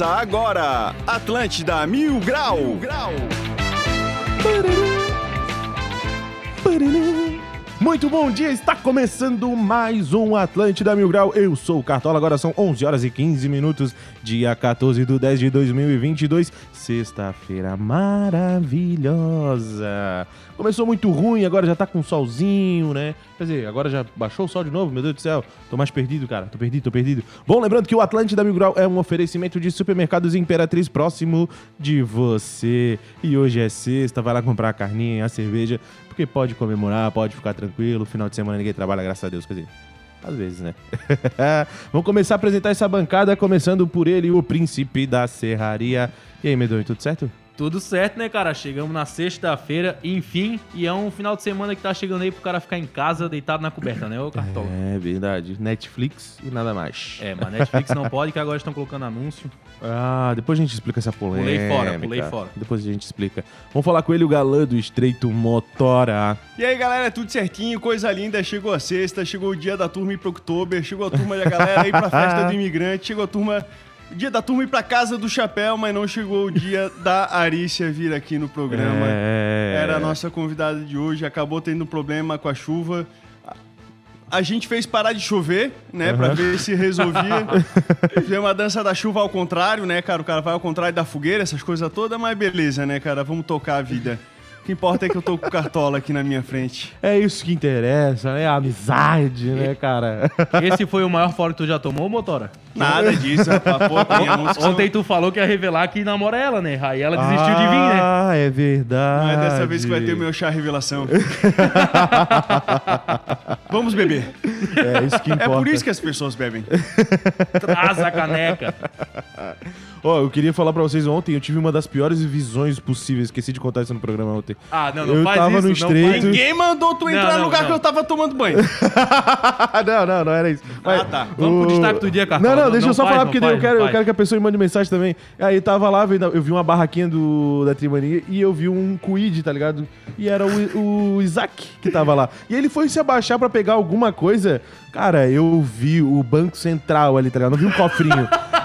Começa agora, Atlântida Mil Grau. Mil Grau. Muito bom dia, está começando mais um Atlântida Mil Grau. Eu sou o Cartola, agora são 11 horas e 15 minutos, dia 14 de 10 de 2022, sexta-feira maravilhosa. Começou muito ruim, agora já tá com solzinho, né? Quer dizer, agora já baixou o sol de novo, meu Deus do céu. Tô mais perdido, cara. Tô perdido, tô perdido. Bom, lembrando que o Atlântida Mil Grau é um oferecimento de supermercados Imperatriz próximo de você. E hoje é sexta, vai lá comprar a carninha, a cerveja, porque pode comemorar, pode ficar tranquilo. Final de semana ninguém trabalha, graças a Deus. Quer dizer, às vezes, né? Vamos começar a apresentar essa bancada, começando por ele, o príncipe da serraria. E aí, Medonho, tudo certo? Tudo certo, né, cara? Chegamos na sexta-feira, enfim, e é um final de semana que tá chegando aí pro cara ficar em casa, deitado na coberta, né, ô Cartola? É verdade. Netflix e nada mais. É, mas Netflix não pode, que agora estão colocando anúncio. Ah, depois a gente explica essa polêmica. Pulei fora, pulei fora. Depois a gente explica. Vamos falar com ele, o galã do Estreito Motora. E aí, galera, tudo certinho, coisa linda. Chegou a sexta, chegou o dia da turma ir pro outubro, chegou a turma da galera ir pra festa do imigrante, chegou a turma. Dia da turma ir pra casa do chapéu, mas não chegou o dia da Arícia vir aqui no programa. É. Era a nossa convidada de hoje, acabou tendo problema com a chuva. A gente fez parar de chover, né, pra ver se resolvia. Fizemos uma dança da chuva ao contrário, né, cara? O cara vai ao contrário da fogueira, essas coisas todas, mas beleza, né, cara? Vamos tocar a vida. O que importa é que eu tô com o Cartola aqui na minha frente. É isso que interessa, né? A amizade, né, cara? Esse foi o maior fora que tu já tomou, Motora? Nada disso, rapaz. Pô, tem anúncio que Ontem tu falou que ia revelar que namora ela, né? Aí ela desistiu de vir, né? Ah, é verdade. Não é dessa vez que vai ter o meu chá revelação. Vamos beber. É isso que É importa. por isso que as pessoas bebem. Traz a caneca. Ó, eu queria falar pra vocês ontem, eu tive uma das piores visões possíveis. Esqueci de contar isso no programa ontem. Ah, não, não Eu faz tava isso. no não estreito. faz. Ninguém mandou tu entrar Não, no não, lugar não. que eu tava tomando banho. não, não, não era isso. Mas- Ah, tá. Vamos pro destaque do dia, Cartola. Não, não, Não- deixa não eu só faz, falar, não porque daí eu, faz, quero, não eu faz. quero que a pessoa me mande mensagem também. Aí tava lá, eu vi uma barraquinha do, da Trimania e eu vi um Quid, tá ligado? E era o, o Isaac que tava lá. E ele foi se abaixar pra pegar alguma coisa. Cara, eu vi o Banco Central ali, tá ligado? Não vi um cofrinho.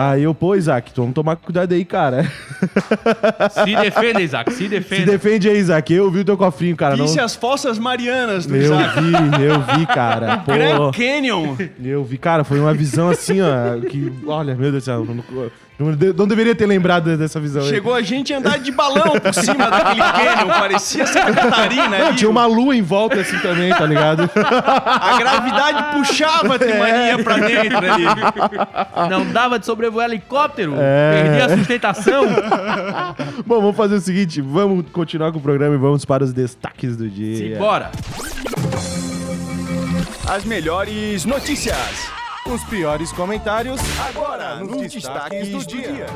Aí eu, pô, Isaac, vamos tomar cuidado aí, cara. Se defenda, Isaac, se Se defenda. defende aí, Isaac. Eu vi o teu cofrinho, cara. Não... Disse as fossas marianas do Eu Isaac. vi, eu vi, cara. Pô, Grand Canyon. eu vi, cara, foi uma visão assim, ó, que, olha, meu Deus do céu, não, não, de- não deveria ter lembrado dessa visão aí. Chegou a gente a andar de balão por cima daquele canyon. Parecia Santa Catarina Não, tinha uma lua em volta assim também, tá ligado? A gravidade puxava a Trimania pra dentro ali. Não dava de sobrevoar helicóptero. É. Perdi a sustentação. Bom, vamos fazer o seguinte, vamos continuar com o programa e vamos para os destaques do dia. Simbora. As melhores notícias. Os piores comentários Agora, nos destaques do dia.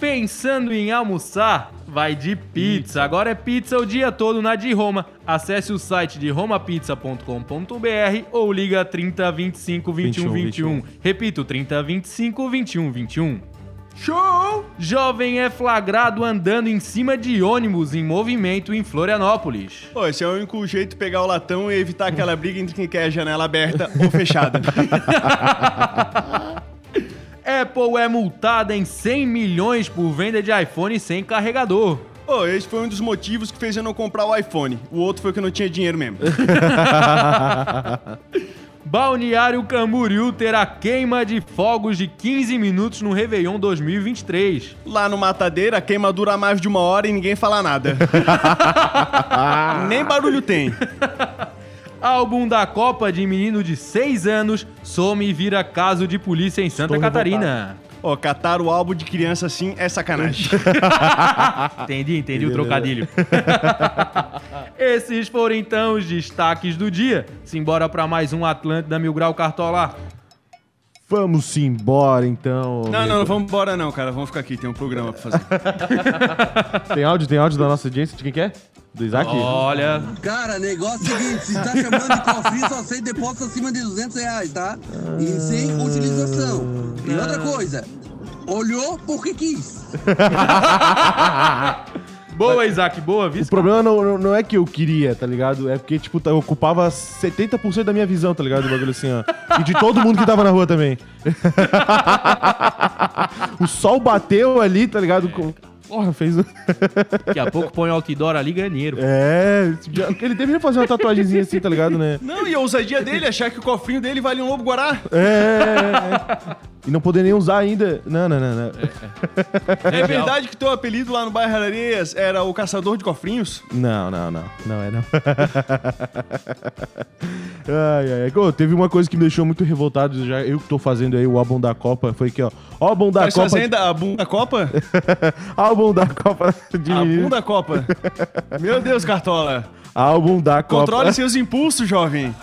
Pensando em almoçar? Vai de pizza. Agora é pizza o dia todo na de Roma. Acesse o site de romapizza.com.br ou liga 30 25 21 21. Repito, 30 25 21 21. Show! Jovem é flagrado andando em cima de ônibus em movimento em Florianópolis. Pô, esse é o único jeito de pegar o latão e evitar aquela briga entre quem quer a janela aberta ou fechada. Apple é multada em 100 milhões por venda de iPhone sem carregador. Pô, esse foi um dos motivos que fez eu não comprar o iPhone. O outro foi que eu não tinha dinheiro mesmo. Balneário Camboriú terá queima de fogos de 15 minutos no Réveillon 2023. Lá no Matadeira, a queima dura mais de uma hora e ninguém fala nada. Nem barulho tem. Álbum da Copa de menino de 6 anos some e vira caso de polícia em Santa Estou Catarina. Ó, catar o álbum de criança assim é sacanagem. Entendi, entendi o trocadilho. Esses foram então os destaques do dia. Simbora pra mais um Atlântida Mil Grau Cartola. Vamos embora então. Não, não, não vamos embora não, cara. Vamos ficar aqui, tem um programa pra fazer. Tem áudio, tem áudio da nossa audiência? De quem que é? Do Isaac? Olha, Cara, negócio é o seguinte, se tá chamando de cofrinho, só sei depósito acima de 200 reais, tá? E sem utilização. E outra coisa, olhou porque quis. Boa, Isaac, boa, O viu? problema não, não- é que eu queria, tá ligado? É porque, tipo, tá- ocupava 70% da minha visão, tá ligado? O bagulho assim, ó. E de todo mundo que tava na rua também. o sol bateu ali, tá ligado? Porra, fez. um- Daqui a pouco põe o outdoor ali e ganha dinheiro. É, ele deveria fazer uma tatuagemzinha assim, tá ligado, né? Não, e a ousadia dele, achar que o cofrinho dele vale um lobo guará. É, é, é. E não poder nem usar ainda. Não, não, não, não. É verdade que teu apelido lá no bairro Areias era o caçador de cofrinhos? Não, não, não. Não é, não. ai, ai, ai. Teve uma coisa que me deixou muito revoltado, já eu que tô fazendo aí o álbum da Copa, foi que, ó. Álbum da Tá Copa. fazendo a bunda Copa? álbum da Copa de A bunda Copa. Meu Deus, Cartola. Álbum da Copa. Controle seus impulsos, jovem.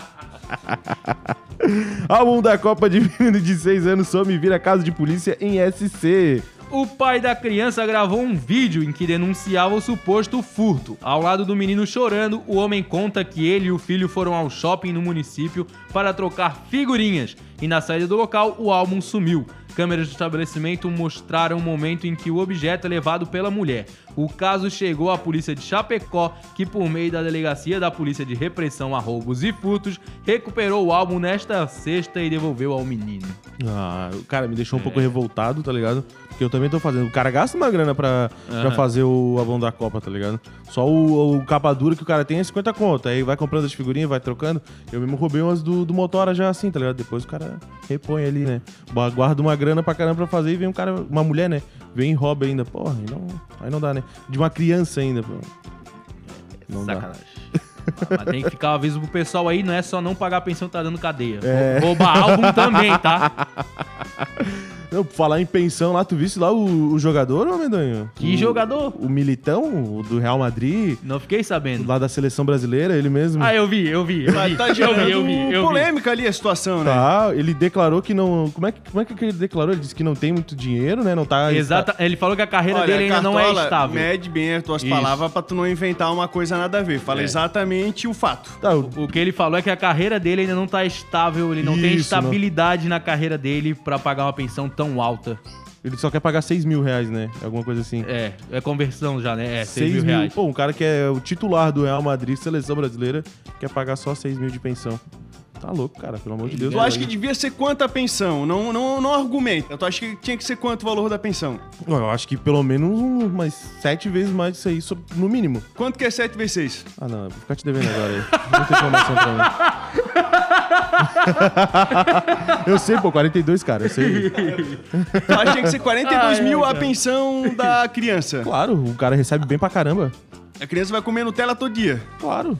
Álbum da Copa de menino de 6 anos some e vira caso de polícia em SC. O pai da criança gravou um vídeo em que denunciava o suposto furto. Ao lado do menino chorando, o homem conta que ele e o filho foram ao shopping no município para trocar figurinhas e na saída do local o álbum sumiu. Câmeras do estabelecimento mostraram o momento em que o objeto é levado pela mulher. O caso chegou à polícia de Chapecó, que por meio da delegacia da Polícia de Repressão a Roubos e Furtos, recuperou o álbum nesta sexta e devolveu ao menino. Ah, o cara me deixou um pouco revoltado, tá ligado? Porque eu também tô fazendo. O cara gasta uma grana pra, pra Aham. fazer o álbum da Copa, tá ligado? Só o, o capa dura que o cara tem é 50 conto. Aí vai comprando as figurinhas, vai trocando. Eu mesmo roubei umas do, do Motora já assim, tá ligado? Depois o cara repõe ali, né? Guarda uma grana pra caramba pra fazer e vem um cara, uma mulher, né? Vem e rouba ainda. Porra, aí não, aí não dá, né? De uma criança ainda, pô. Não dá. Sacanagem. Mas tem que ficar um aviso pro pessoal aí, não é só não pagar a pensão que tá dando cadeia. É. Roubar álbum também, tá? Não, falar em pensão lá, tu viste lá o, o jogador, ô Medonho? Que o, jogador? O Militão, o do Real Madrid, Não fiquei sabendo. lá da seleção brasileira, ele mesmo. Ah, eu vi, eu vi, eu Tá, vi. tá Eu vi, eu vi, eu vi. polêmica ali a situação, né? Tá, ele declarou que não. Como é que, como é que ele declarou? Ele disse que não tem muito dinheiro, né? Não tá. Exata, ele falou que a carreira Olha, dele ainda não é estável. Mede bem as tuas Isso. palavras pra tu não inventar uma coisa nada a ver. Fala É. exatamente o fato. Tá, o- O que ele falou é que a carreira dele ainda não tá estável, ele não tem Isso, estabilidade na carreira dele pra pagar uma pensão tão alta. ele só quer pagar 6 mil reais, né? Alguma coisa assim. É, é conversão já, né? É, 6 6 mil mil. reais. Pô, um cara que é o titular do Real Madrid, seleção brasileira, quer pagar só 6 mil de pensão. Tá louco, cara, pelo amor de Deus. Tu acha que devia ser quanto a pensão? Não, não, não argumenta. Tu acha que tinha que ser quanto o valor da pensão? Eu acho que pelo menos um- umas 7 vezes mais disso aí, no mínimo. Quanto que é 7 vezes 6? Ah, não, vou ficar te devendo agora aí. Não tem informação pra mim. eu sei, pô, 42, cara, eu sei. Tu acha que tinha que ser 42 Ai, mil a pensão da criança? Claro, o cara recebe bem pra caramba. A criança vai comer Nutella todo dia. Claro.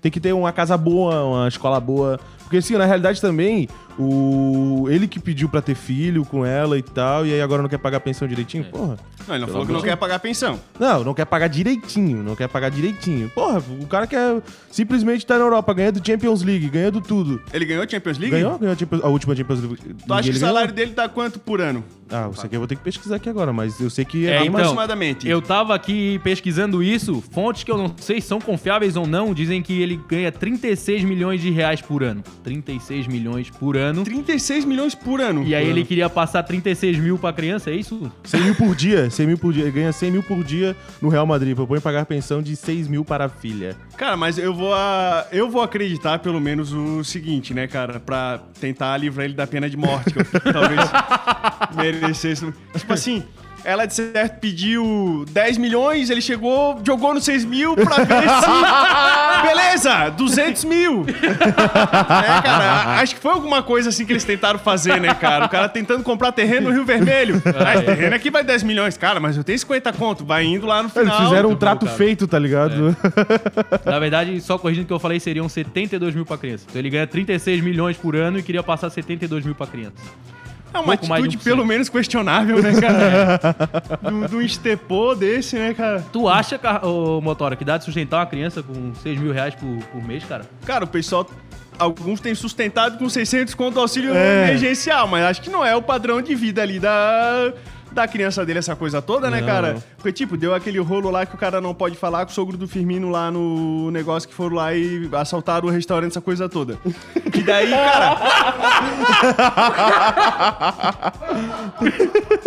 Tem que ter uma casa boa, uma escola boa. Porque assim, na realidade também, o ele que pediu pra ter filho com ela e tal, e aí agora não quer pagar a pensão direitinho, porra. Não, ele não Pelo falou que não quer pagar a pensão. Não, não quer pagar direitinho, não quer pagar direitinho. Porra, o cara quer simplesmente estar na Europa, ganhando Champions League, ganhando tudo. Ele ganhou a Champions League? Ganhou, ganhou a, Champions- a última Champions League. Tu acha que o salário ganhou? dele tá quanto por ano? Ah, isso aqui eu vou ter que pesquisar aqui agora, mas eu sei que É, é, então, aproximadamente. Eu tava aqui pesquisando isso, fontes que eu não sei se são confiáveis ou não, dizem que ele ganha 36 milhões de reais por ano. 36 milhões por ano. 36 milhões por ano. E aí ele queria passar 36 mil pra criança, é isso? 100 mil por dia, 100 mil por dia. Ele ganha 100 mil por dia no Real Madrid. Propõe pagar pensão de 6 mil para a filha. Cara, mas eu vou, a- eu vou acreditar pelo menos o seguinte, né, cara? Pra tentar livrar ele da pena de morte, que eu talvez merecesse. Tipo assim, ela de certo pediu 10 milhões, ele chegou, jogou no 6 mil pra ver se... Beleza, 200 mil. É, cara, acho que foi alguma coisa assim que eles tentaram fazer, né, cara? O cara tentando comprar terreno no Rio Vermelho. Ah, esse terreno aqui vai 10 milhões. Cara, mas eu tenho 50 conto. Vai indo lá no Eles final. fizeram um trato cara. feito, tá ligado? Na verdade, só corrigindo o que eu falei, seriam 72 mil pra criança. Então ele ganha 36 milhões por ano e queria passar 72 mil pra criança. É uma atitude 1%. pelo menos questionável, né, cara? do, do estepô desse, né, cara? Tu acha, ô, Motora, que dá de sustentar uma criança com 6 mil reais por, por mês, cara? Cara, o pessoal... Alguns têm sustentado com 600 conto auxílio É. emergencial, mas acho que não é o padrão de vida ali da... Da criança dele, essa coisa toda, né, Não, cara? Porque, tipo, deu aquele rolo lá que o cara não pode falar com o sogro do Firmino lá no negócio que foram lá e assaltaram o restaurante, essa coisa toda. E daí, cara,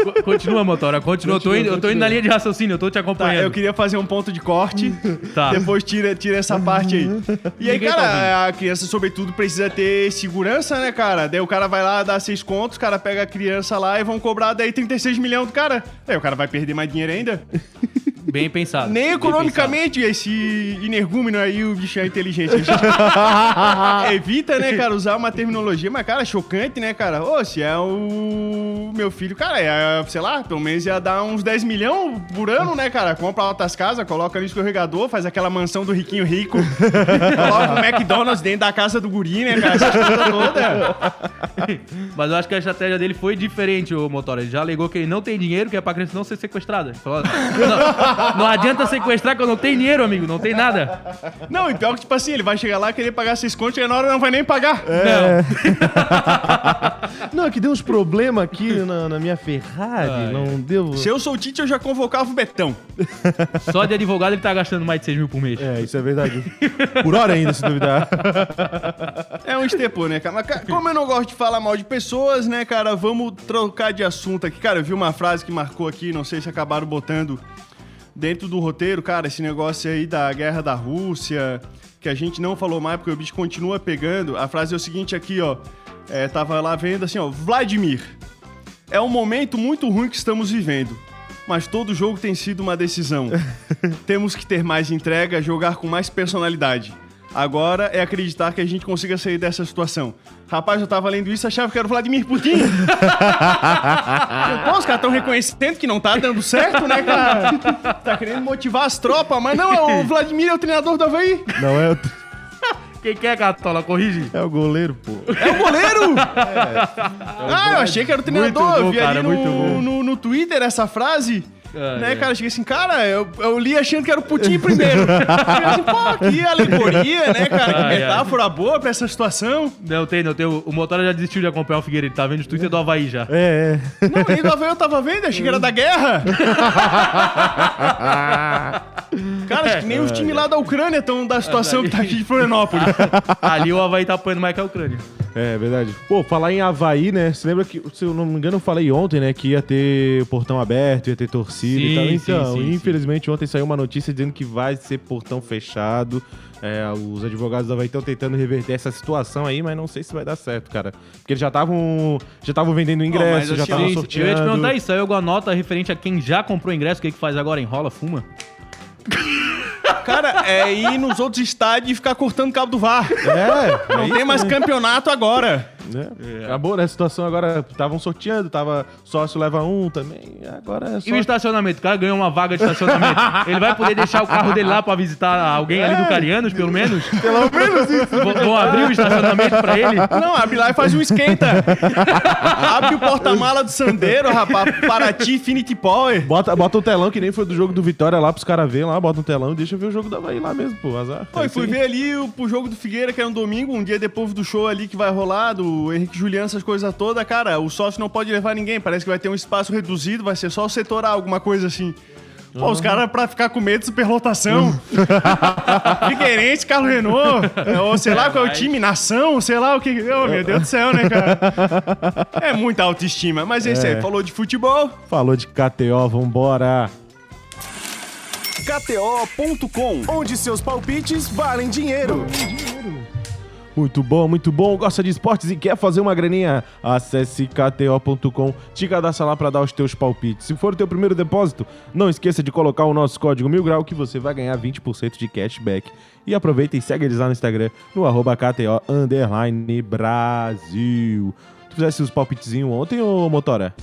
Co- Continua, Motora, continua. Eu tô, indo, eu tô indo na linha de raciocínio, eu tô te Tá, acompanhando. eu queria fazer um ponto de corte. Tá. Depois tira, tira essa parte aí. E aí, Ninguém tá cara, a criança, sobretudo, precisa ter segurança, né, cara? Daí o cara vai lá, dá seis contos, o cara pega a criança lá e vão cobrar daí 36 milhões do cara. Aí o cara vai perder mais dinheiro ainda. Bem pensado. Nem economicamente esse energúmeno aí, o bicho é inteligente. Evita, né, cara, usar uma terminologia, mas, cara, chocante, né, cara? Ô, se é o meu filho, cara, é, sei lá, pelo menos ia dar uns 10 milhões por ano, né, cara? Compra outras casas, coloca no escorregador, faz aquela mansão do riquinho rico, coloca um McDonald's dentro da casa do guri, né, cara? Essas coisas todas. Mas eu acho que a estratégia dele foi diferente, o Motora. Ele já alegou que ele não tem dinheiro, que é pra criança não ser sequestrada. Ele falou, não, não adianta sequestrar que eu não tenho dinheiro, amigo. Não tem nada. Não, e pior que, tipo assim, ele vai chegar lá, querer pagar seis contos, e na hora não vai nem pagar. Não, é que deu uns problemas aqui na, na minha Ferrari. não deu. Se eu sou o Tite, eu já convocava o Betão. Não. Só de advogado ele tá gastando mais de 6 mil por mês. É, isso é verdade. Por hora ainda, se duvidar. É um estepô, né, cara? Mas, ca- como eu não gosto de falar mal de pessoas, né, cara, vamos trocar de assunto aqui. Cara, eu vi uma frase que marcou aqui, não sei se acabaram botando dentro do roteiro, cara, esse negócio aí da guerra da Rússia, que a gente não falou mais porque o bicho continua pegando. A frase é o seguinte aqui, ó. É, tava lá vendo assim, ó. Vladimir, é um momento muito ruim que estamos vivendo. Mas todo jogo tem sido uma decisão. Temos que ter mais entrega, jogar com mais personalidade. Agora é acreditar que a gente consiga sair dessa situação. Rapaz, eu tava lendo isso e achava que era o Vladimir Putin. Pô, os caras estão reconhecendo que não tá dando certo, né, cara? Tá querendo motivar as tropas, mas não, é o Vladimir é o treinador do Havaí. Não é o, Quem quer, Catola? Corrige. é o goleiro, pô. É o goleiro! ah, eu achei que era o treinador. Muito bom, eu vi cara, ali no, no, no Twitter essa frase. Ah, né, é. cara? Eu cheguei assim, cara, eu, eu li achando que era o Putin primeiro. Assim, pô, que alegoria, né, cara? Que ai. metáfora boa pra essa situação. Não tem, não tem. O o Motora já desistiu de acompanhar o Figueiredo. Tá vendo o Twitter do Havaí já. É, é. Não, nem do Havaí eu tava vendo, achei que era da guerra. cara, acho que nem os times lá da Ucrânia estão da situação que tá aqui de Florianópolis. Ali o Havaí tá apanhando mais que a Ucrânia. É verdade. Pô, falar em Havaí, né? Você lembra que, se eu não me engano, eu falei ontem, né? Que ia ter portão aberto, ia ter torcida Sim, e tal. sim, Então, sim, infelizmente, ontem saiu uma notícia dizendo que vai ser portão fechado. É, os advogados do Havaí estão tentando reverter essa situação aí, mas não sei se vai dar certo, cara. Porque eles já estavam já estavam vendendo ingresso, mas já assim, estavam Sim, sorteando. eu ia te perguntar isso. Saiu alguma nota referente a quem já comprou ingresso, o que, que faz agora? Enrola, fuma? Cara, é ir nos outros estádios e ficar cortando cabo do VAR. É, Não tem mais campeonato agora. Né? Acabou, né? A situação agora, estavam sorteando, tava sócio leva um também, agora é só... E o estacionamento? O cara ganhou uma vaga de estacionamento. Ele vai poder deixar o carro dele lá pra visitar alguém ali do Carianos, pelo menos? Pelo menos isso. Vão, abrir o estacionamento pra ele? Não, abre lá e faz um esquenta. abre o porta-mala do Sandeiro, rapaz. Paraty Infinity Power. Bota, bota um telão que nem foi do jogo do Vitória lá pros caras verem lá, bota um telão e deixa ver o jogo da Havaí lá mesmo, pô, azar. Pô, e fui ver ali o, pro jogo do Figueira, que é um domingo, um dia depois do show ali que vai rolar, do Henrique Juliano, essas coisas todas. Cara, o sócio não pode levar ninguém. Parece que vai ter um espaço reduzido, vai ser só o setor A, alguma coisa assim. Pô, os caras pra ficar com medo de superlotação. Figueirense, Carlos Renault, é, ou sei lá qual é o time, Nação, sei lá o que. Oh, meu Deus do céu, né, cara? É muita autoestima. Mas é isso aí, falou de futebol. Falou de KTO, vambora. KTO.com, onde seus palpites valem dinheiro. Muito bom, muito bom. Gosta de esportes e quer fazer uma graninha? Acesse kto.com, te cadastra lá para dar os teus palpites. Se for o teu primeiro depósito, não esqueça de colocar o nosso código Mil Grau que você vai ganhar 20% de cashback. E aproveita e segue eles lá no Instagram, no arroba KTO Brasil. Tu fizesse os palpitezinhos ontem, ô Motora?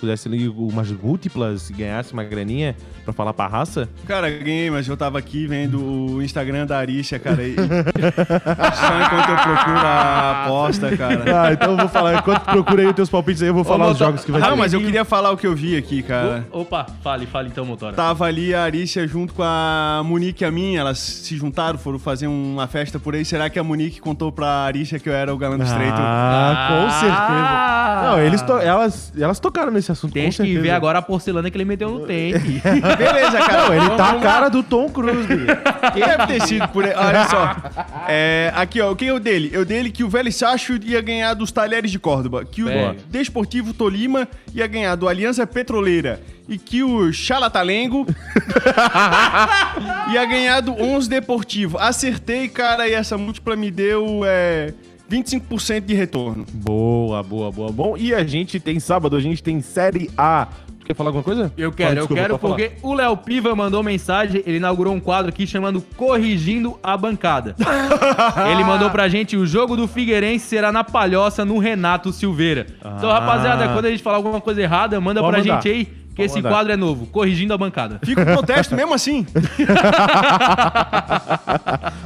Fizesse ali umas múltiplas e ganhasse uma graninha pra falar pra raça? Cara, ganhei, mas eu tava aqui vendo o Instagram da Arícia, cara. E... Só enquanto eu procuro a aposta, cara. Ah, então eu vou falar. Enquanto procura aí os teus palpites aí, eu vou falar os Motora, jogos que vai Ah, ter. mas eu queria falar o que eu vi aqui, cara. Opa, fale, fale então, Motora. Tava ali a Arícia junto com a Monique e a minha, elas se juntaram, foram fazer uma festa por aí. Será que a Monique contou pra Arícia que eu era o galã do estreito? Ah, com certeza. Não, eles to- elas, elas tocaram nesse esse assunto Tem que ver agora a porcelana que ele meteu no tente. Beleza, cara. Não, ele tá a cara do Tom Cruise. Quem deve ter sido por aí? Olha só. É, aqui, ó. Quem é o dele? É o dele que o Velho Sacho ia ganhar dos Talheres de Córdoba. Que o. Desportivo Tolima ia ganhar do Aliança Petroleira. E que o Chalatalengo ia ganhar do 11 Deportivo. Acertei, cara, e essa múltipla me deu é, 25% de retorno. Boa, boa, boa. Bom, e a gente tem sábado, a gente tem Série A. Tu quer falar alguma coisa? Eu quero, Fala, desculpa, eu quero pode falar. porque o Léo Piva mandou mensagem, ele inaugurou um quadro aqui chamando Corrigindo a Bancada. ele mandou pra gente o jogo do Figueirense será na Palhoça no Renato Silveira. Então, Ah. rapaziada, quando a gente falar alguma coisa errada, manda Pode pra mandar. gente aí, que esse mandar. quadro é novo, Corrigindo a Bancada. Fica o protesto mesmo assim.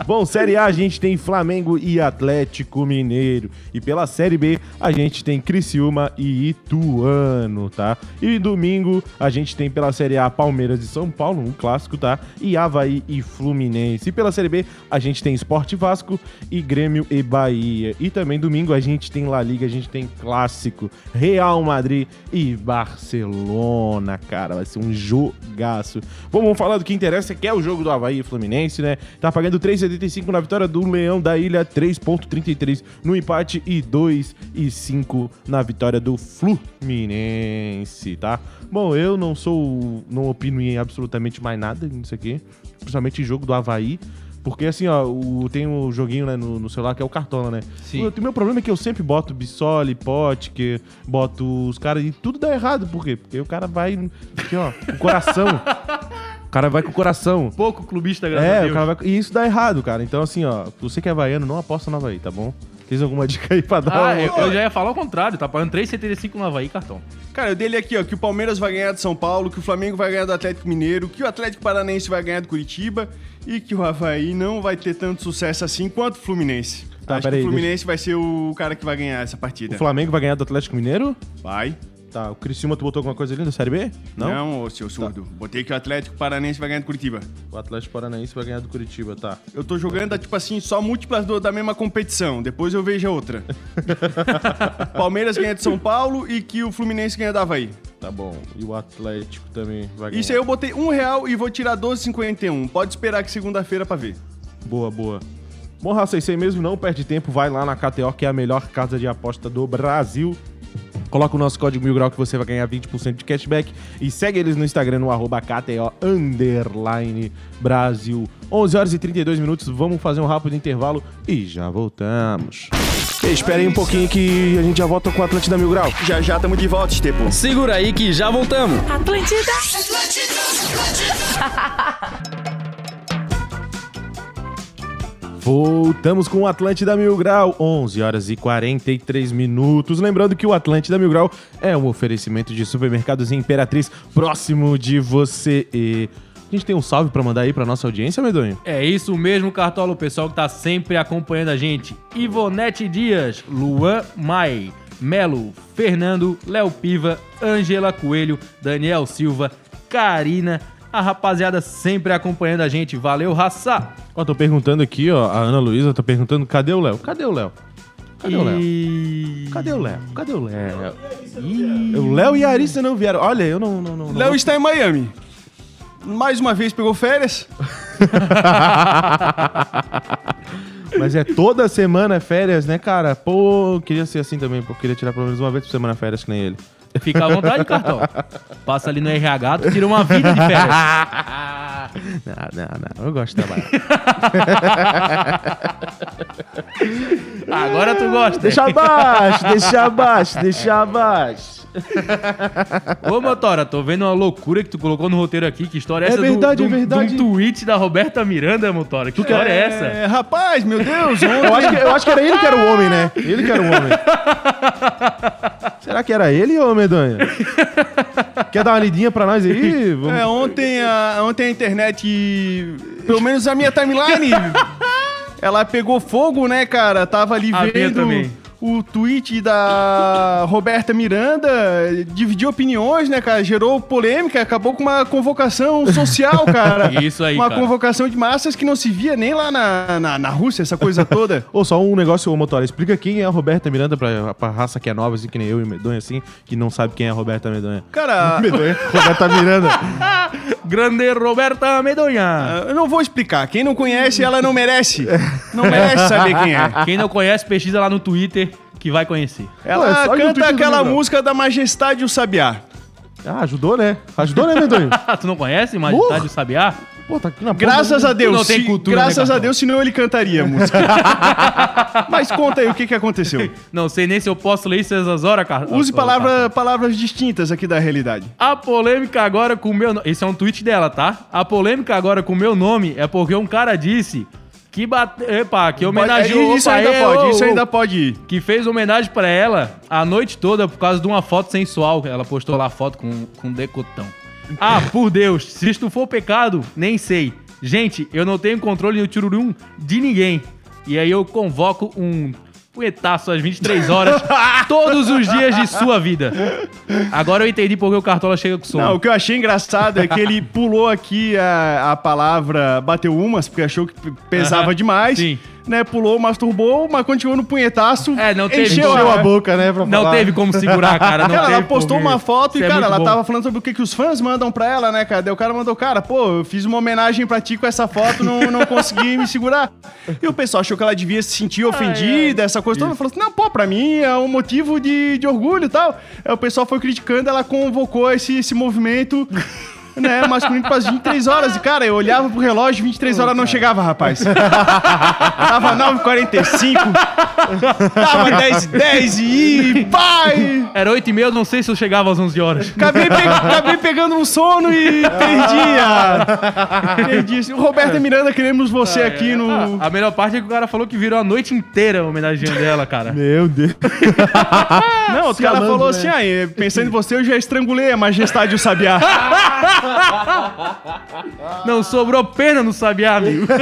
Bom, Série A a gente tem Flamengo e Atlético Mineiro. E pela Série B a gente tem Criciúma e Ituano, tá? E domingo a gente tem pela Série A Palmeiras e São Paulo, um clássico, tá? E Havaí e Fluminense. E pela Série B a gente tem Esporte Vasco e Grêmio e Bahia. E também domingo a gente tem La Liga, a gente tem clássico Real Madrid e Barcelona, cara. Vai ser um jogaço. Bom, vamos falar do que interessa, que é o jogo do Havaí e Fluminense, né? Tá pagando 3,75 na vitória do Leão da Ilha, 3,33 no empate e 2,5 na vitória do Fluminense, tá? Bom, eu não sou. não opino em absolutamente mais nada nisso aqui, principalmente em jogo do Havaí. Porque assim, ó, o, tem o joguinho né, no, no celular que é o Cartola, né? Sim. O, meu problema é que eu sempre boto Bissoli, Potker, boto os caras e tudo dá errado. Por quê? Porque o cara vai, aqui, ó, com o coração. o cara vai com o coração. Pouco clubista, graças a É, Deus. o cara vai... e isso dá errado, cara. Então, assim, ó, você que é havaiano, não aposta no Havaí, tá bom? Tens alguma dica aí pra dar? Ah, uma- eu, eu já ia falar o contrário, tá pagando 3,75 no Havaí cartão. Cara, o dele aqui, ó, que o Palmeiras vai ganhar do São Paulo, que o Flamengo vai ganhar do Atlético Mineiro, que o Atlético Paranaense vai ganhar do Curitiba e que o Havaí não vai ter tanto sucesso assim quanto o Fluminense. Tá, Acho que o Fluminense vai ser o cara que vai ganhar essa partida. O Flamengo vai ganhar do Atlético Mineiro? Vai. Tá, o Criciúma, tu botou alguma coisa ali da Série B? Não? Não, ô seu surdo. Botei que o Atlético Paranaense vai ganhar do Curitiba. O Atlético Paranaense vai ganhar do Curitiba, tá. Eu tô jogando, tipo assim, só múltiplas do- da mesma competição. Depois eu vejo a outra. Palmeiras ganha de São Paulo e que o Fluminense ganha do Havaí. Tá bom. E o Atlético também vai ganhar. Isso aí eu botei um real e vou tirar 12,51. Pode esperar que segunda-feira pra ver. Boa, boa. Bom, Raça, isso aí mesmo, não perde tempo, vai lá na KTO, que é a melhor casa de aposta do Brasil. Coloca o nosso código Mil Grau que você vai ganhar 20% de cashback. E segue eles no Instagram, no arroba KTO underline Brasil. 11 horas e 32 minutos, vamos fazer um rápido intervalo e já voltamos. Ei, espera aí um pouquinho que a gente já volta com o Atlântida Mil Grau. Já já tamo de volta, Estepo. Segura aí que já voltamos. Atlântida. Voltamos com o Atlântida Mil Grau, 11 horas e 43 minutos. Lembrando que o Atlântida Mil Grau é um oferecimento de supermercados Imperatriz próximo de você. E a gente tem um salve pra mandar aí pra nossa audiência, Medonho? É isso mesmo, Cartola, o pessoal que tá sempre acompanhando a gente. Ivonete Dias, Luan Mai, Melo, Fernando, Léo Piva, Angela Coelho, Daniel Silva, Karina, a rapaziada sempre acompanhando a gente. Valeu, raça! Ó, tô perguntando aqui, ó, a Ana Luísa tá perguntando, cadê o Léo? Cadê o Léo? Cadê o Léo? E... Cadê o Léo? Cadê o Léo? O Léo e a Arissa não vieram. Olha, eu não... não, não, não Léo está em Miami. Mais uma vez pegou férias. Mas é toda semana férias, né, cara? Pô, queria ser assim também, pô. Queria tirar pelo menos uma vez por semana férias, que nem ele. Fica à vontade, Cartola. Passa ali no RH, tu tira uma vida de férias. Não, não, não. Eu gosto de trabalhar. Agora tu gosta. deixa abaixo, deixa abaixo, deixa abaixo. Ô, Motora, tô vendo uma loucura que tu colocou no roteiro aqui. Que história é É essa? verdade, do, é verdade. De um tweet da Roberta Miranda, Motora. Que história é essa? É, rapaz, meu Deus. Eu acho, que, eu acho que era ele que era o homem, né? Ele que era o homem. Será que era ele, ô Medonha? Quer dar uma lidinha pra nós aí? Vamos- É, ontem a, ontem a internet, pelo menos a minha timeline, ela pegou fogo, né, cara? Tava ali A minha vendo também. O tweet da Roberta Miranda dividiu opiniões, né, cara? Gerou polêmica, acabou com uma convocação social, cara. Isso aí, Uma cara. convocação de massas que não se via nem lá na, na, na Rússia, essa coisa toda. Ô, só um negócio, ô, Motora. Explica quem é a Roberta Miranda pra, pra raça que é nova, assim, que nem eu e Medonha, assim, que não sabe quem é a Roberta Medonha. Cara, Medonha? Roberta Miranda. Grande Roberta Medonha. eu não vou explicar. Quem não conhece, ela não merece. Não merece saber quem é. Quem não conhece, pesquisa lá no Twitter que vai conhecer. Ela Ué, canta aquela música da Majestade o Sabiá. Ah, ajudou, né? Ajudou, né, Medonha? tu não conhece Majestade do Sabiá? Pô, tá aqui na Graças a Deus. não tem cultura, né, graças a? Deus, senão ele cantaria a música. Mas conta aí o que, que aconteceu. Não sei nem se eu posso ler isso essas horas, cara. Use palavra, palavras distintas aqui da realidade. A polêmica agora com o meu nome. Esse é um tweet dela, tá? A polêmica agora com o meu nome é porque um cara disse que bate... Epa, que homenageou. Isso opa, ainda ê, pode, isso ainda pode ir. Que fez homenagem pra ela a noite toda por causa de uma foto sensual. Ela postou lá a foto com, com decotão. Ah, por Deus, se isto for pecado, nem sei. Gente, eu não tenho controle no tirurum de ninguém. E aí eu convoco um punhetaço às 23 horas, todos os dias de sua vida. Agora eu entendi porque o Cartola chega com sono. Não, o que eu achei engraçado é que ele pulou aqui a, a palavra bateu umas, porque achou que pesava Aham, demais. sim. Né, pulou, masturbou, mas continuou no punhetaço. É, não teve encheu como. a, boca, né, pra Não falar. teve como segurar, cara. Não Cara, ela postou como. uma foto Isso e, é cara, muito ela bom. tava falando sobre o que, que os fãs mandam pra ela, né, cara? Daí o cara mandou, cara, pô, eu fiz uma homenagem pra ti com essa foto, não, não consegui me segurar. E o pessoal achou que ela devia se sentir ofendida, essa coisa toda. Falou assim, não, pô, pra mim é um motivo de, de orgulho e tal. Aí o pessoal foi criticando, ela convocou esse, esse movimento... Né, masculino para 23 horas. E, cara, eu olhava pro relógio, 23 horas não chegava, rapaz. Tava 9h45. Tava 10 10 e pai! Era 8 e meia, eu não sei se eu chegava às 11 horas. Acabei, pe- acabei pegando um sono e perdi. Perdi. O Roberto Miranda, queremos você aqui no. Ah, a melhor parte é que o cara falou que virou a noite inteira homenageando ela, cara. Meu Deus. Não, o cara falou né? assim: ah, pensando em você, eu já estrangulei a majestade e o sabiá. Não sobrou pena no Sabiá, amigo.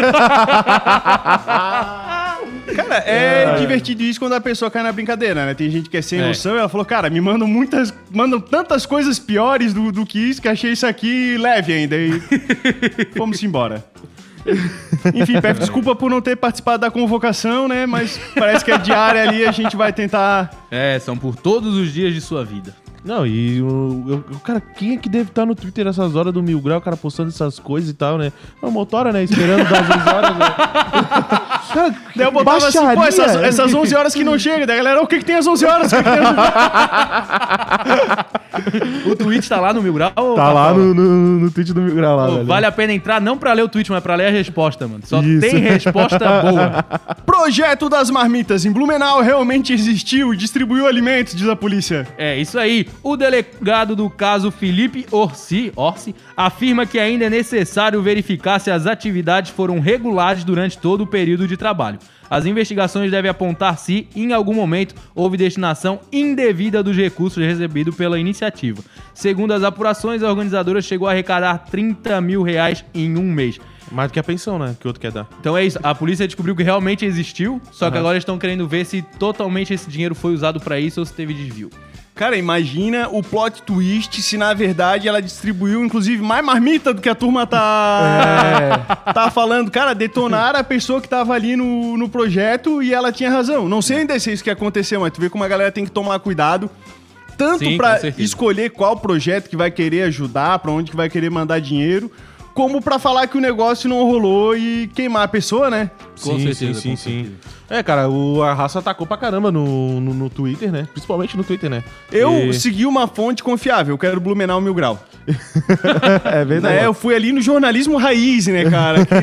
Cara, é divertido isso quando a pessoa cai na brincadeira, né? Tem gente que é sem É. noção e ela falou, cara, me mandam muitas. Mandam tantas coisas piores do, do que isso que achei isso aqui leve ainda. E fomos embora. Enfim, peço desculpa por não ter participado da convocação, né? Mas parece que é diária ali, a gente vai tentar. É, são por todos os dias de sua vida. Não, e o, o- cara, quem é que deve estar no Twitter nessas horas do Mil Grau, o cara postando essas coisas e tal, né? É o Motora, né? Esperando das 11 horas, né? Cara, Daí eu botava assim, pô, baixaria. essas, essas 11 horas que não chega. Daí a galera, o que, que tem às 11 horas? O que que tem às- O tweet tá lá no Mil Grau? ou Tá lá no, no, no tweet do Mil Grau lá, Pô, vale a pena entrar não pra ler o tweet, mas pra ler a resposta, mano. Só Isso. tem resposta boa. Projeto das marmitas em Blumenau realmente existiu e distribuiu alimentos, diz a polícia. É, isso aí. O delegado do caso Felipe Orsi, Orsi afirma que ainda é necessário verificar se as atividades foram regulares durante todo o período de trabalho. As investigações devem apontar se, em algum momento, houve destinação indevida dos recursos recebidos pela iniciativa. Segundo as apurações, a organizadora chegou a arrecadar 30 mil reais em um mês. Mais do que a pensão, né? Que o outro quer dar. Então é isso, a polícia descobriu que realmente existiu, só que agora estão querendo ver se totalmente esse dinheiro foi usado pra isso ou se teve desvio. Cara, imagina o plot twist se na verdade ela distribuiu, inclusive, mais marmita do que a turma tá, tá falando. Cara, detonaram a pessoa que tava ali no, no projeto e ela tinha razão. Não sei ainda se é isso que aconteceu, mas tu vê como a galera tem que tomar cuidado. Tanto Sim, pra com certeza. escolher qual projeto que vai querer ajudar, pra onde que vai querer mandar dinheiro, como pra falar que o negócio não rolou e queimar a pessoa, né? Com sim, certeza, sim, com sim, sim. É, cara, o, a raça atacou pra caramba no, no, no Twitter, né? Principalmente no Twitter, né? Eu E- segui uma fonte confiável, eu quero Blumenau Mil Grau. É verdade. Né, eu fui ali no jornalismo raiz, né, cara? Que,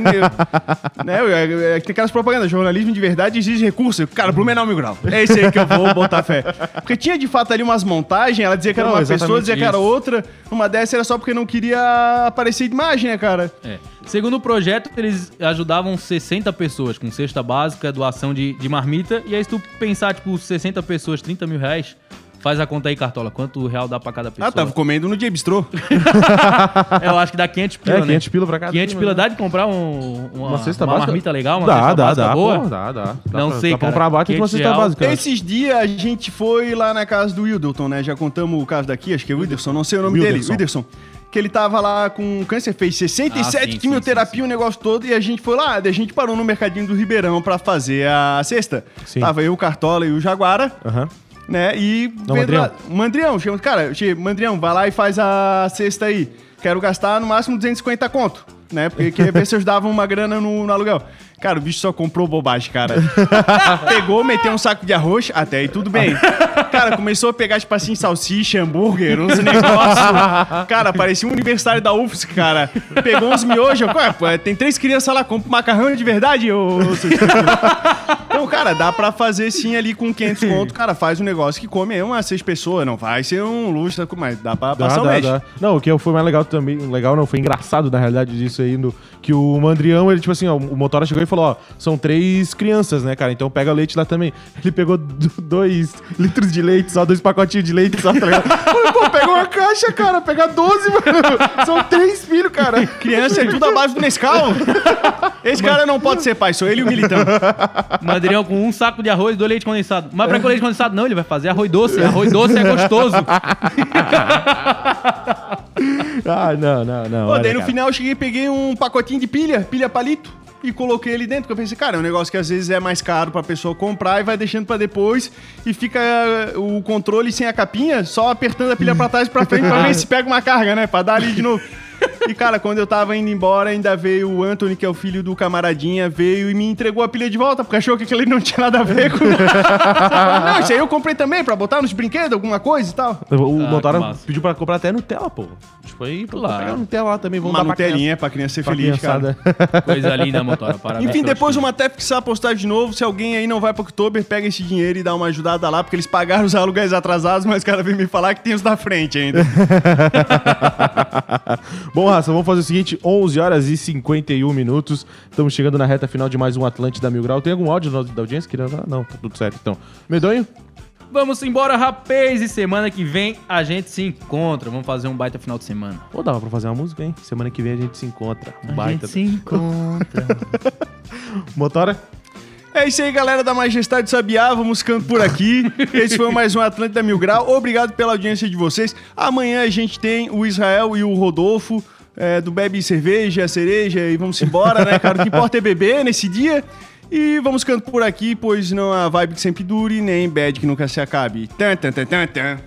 né, eu- eu- eu- tem aquelas propagandas, jornalismo de verdade exige recurso. Cara, Blumenau Mil Grau. É esse aí que eu vou botar fé. Porque tinha de fato ali umas montagens, ela dizia que era Não, uma exatamente pessoa, dizia que era isso. outra. Uma dessa era só porque não queria aparecer de imagem, né, cara? É. Segundo o projeto, eles ajudavam 60 pessoas com cesta básica, doação de, de marmita. E aí, se tu pensar, tipo, 60 pessoas, 30 mil reais, Faz a conta aí, Cartola. Quanto real dá pra cada pessoa? Ah, tava comendo no J-Bistrô. Eu acho que dá 500 pila, É, né? 500 pila pra cada 500 turma, pila né? dá de comprar um, uma, Uma cesta uma básica? marmita legal? Uma Dá, cesta dá, básica dá. boa? Pô, dá, dá. Dá Não pra- sei, Dá pra cara. comprar abate com uma 500 cesta real. básica. Esses dias a gente foi lá na casa do Wilderton, né? Já contamos o caso daqui, acho que é o Wilderson, não sei o nome Wilderson. dele, Wilderson. Que ele tava lá com câncer, fez 67 Ah, sim, quimioterapia, o negócio todo, e a gente foi lá, a gente parou no mercadinho do Ribeirão pra fazer a cesta. Sim. Tava eu, o Cartola e o Jaguara, Aham. né? E. Não, Mandrião. lá- Mandrião, chama, cara, che- Mandrião, vai lá e faz a cesta aí. Quero gastar no máximo 250 conto, né? Porque queria ver se eu dava uma grana no, no aluguel. Cara, o bicho só comprou bobagem, cara. Pegou, meteu um saco de arroz, até aí tudo bem. Cara, começou a pegar, tipo assim, salsicha, hambúrguer, uns negócios. Cara, parecia um aniversário da UFSC, cara. Pegou uns miojos. Ué, tem três crianças lá, compra macarrão de verdade, ô... então, cara, dá pra fazer sim ali com 500 conto. Cara, faz um negócio que come aí umas seis pessoas. Não vai ser um luxo, mas dá pra Dá, passar o dá, mês. dá. Não, o que foi mais legal também, legal não, foi engraçado na realidade disso aí, no, que o Mandrião, ele tipo assim, ó, o Motora chegou e falou, ó, são três crianças, né, cara, então pega leite lá também. Ele pegou do- dois litros de leite, só dois pacotinhos de leite só, tá ligado? Pô, pega uma caixa, cara, pega 12, mano. São três filhos, cara. Criança é tudo abaixo do Nescau. Esse cara não pode ser pai, sou ele e o Militão. Mandrião com um saco de arroz e dois leite condensado. Mas pra que o leite condensado? Não, ele vai fazer arroz doce. Arroz doce é gostoso. Ah, não, não, não. Pô, olha, daí no cara. final eu cheguei e peguei um pacotinho de pilha, pilha palito, e coloquei ele dentro. Que eu pensei, cara, é um negócio que às vezes é mais caro pra pessoa comprar e vai deixando pra depois e fica eh, o controle sem a capinha, só apertando a pilha pra trás e pra frente pra ver se pega uma carga, né? Pra dar ali de novo. E, cara, quando eu tava indo embora, ainda veio o Anthony, que é o filho do camaradinha, veio e me entregou a pilha de volta, porque achou que aquele não tinha nada a ver com. não, isso aí eu comprei também, pra botar nos brinquedos, alguma coisa e tal. O Ah, Motora pediu pra comprar até Nutella, pô. Tipo aí, pô, Claro. pegar Nutella lá também, vamos Uma dar pra Nutelinha pra criança ser pra feliz, cara. criançada. Coisa linda, motora. Parabéns. Enfim, depois uma até fixar a postagem de novo. Se alguém aí não vai pra Oktober, pega esse dinheiro e dá uma ajudada lá, porque eles pagaram os aluguéis atrasados, mas o cara veio me falar que tem os da frente ainda. Bom, Raça, vamos fazer o seguinte: 11 horas e 51 minutos. Estamos chegando na reta final de mais um Atlântida Mil Grau. Tem algum áudio da audiência? Querendo falar? Não, tá tudo certo então. Medonho? Vamos embora, rapaz. E semana que vem a gente se encontra. Vamos fazer um baita final de semana. Ou dava pra fazer uma música, hein? Semana que vem a gente se encontra. Um A baita. gente se encontra. Motora? É isso aí, galera da Majestade Sabiá. Vamos ficando por aqui. Esse foi mais um Atlântida Mil Grau. Obrigado pela audiência de vocês. Amanhã a gente tem o Israel e o Rodolfo. É, do Bebe Cerveja, Cereja e vamos embora, né, cara? O que importa é beber nesse dia. E vamos ficando por aqui, pois não há vibe que sempre dure, nem bad que nunca se acabe. Tan, tan, tan, tan, tan.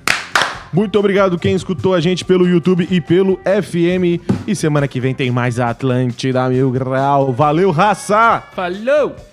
Muito obrigado quem escutou a gente pelo YouTube e pelo FM. E semana que vem tem mais Atlântida Mil Grau. Valeu, raça! Falou!